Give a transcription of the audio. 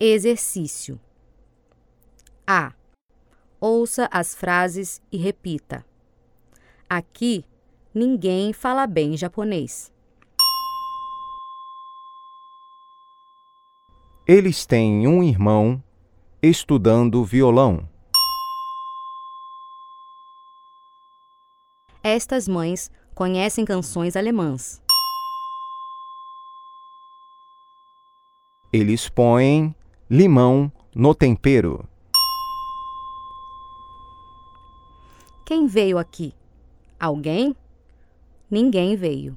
Exercício A. Ouça as frases e repita. Aqui, ninguém fala bem japonês. Eles têm um irmão estudando violão. Estas mães conhecem canções alemãs. Eles põem limão no tempero. Quem veio aqui? Alguém? Ninguém veio.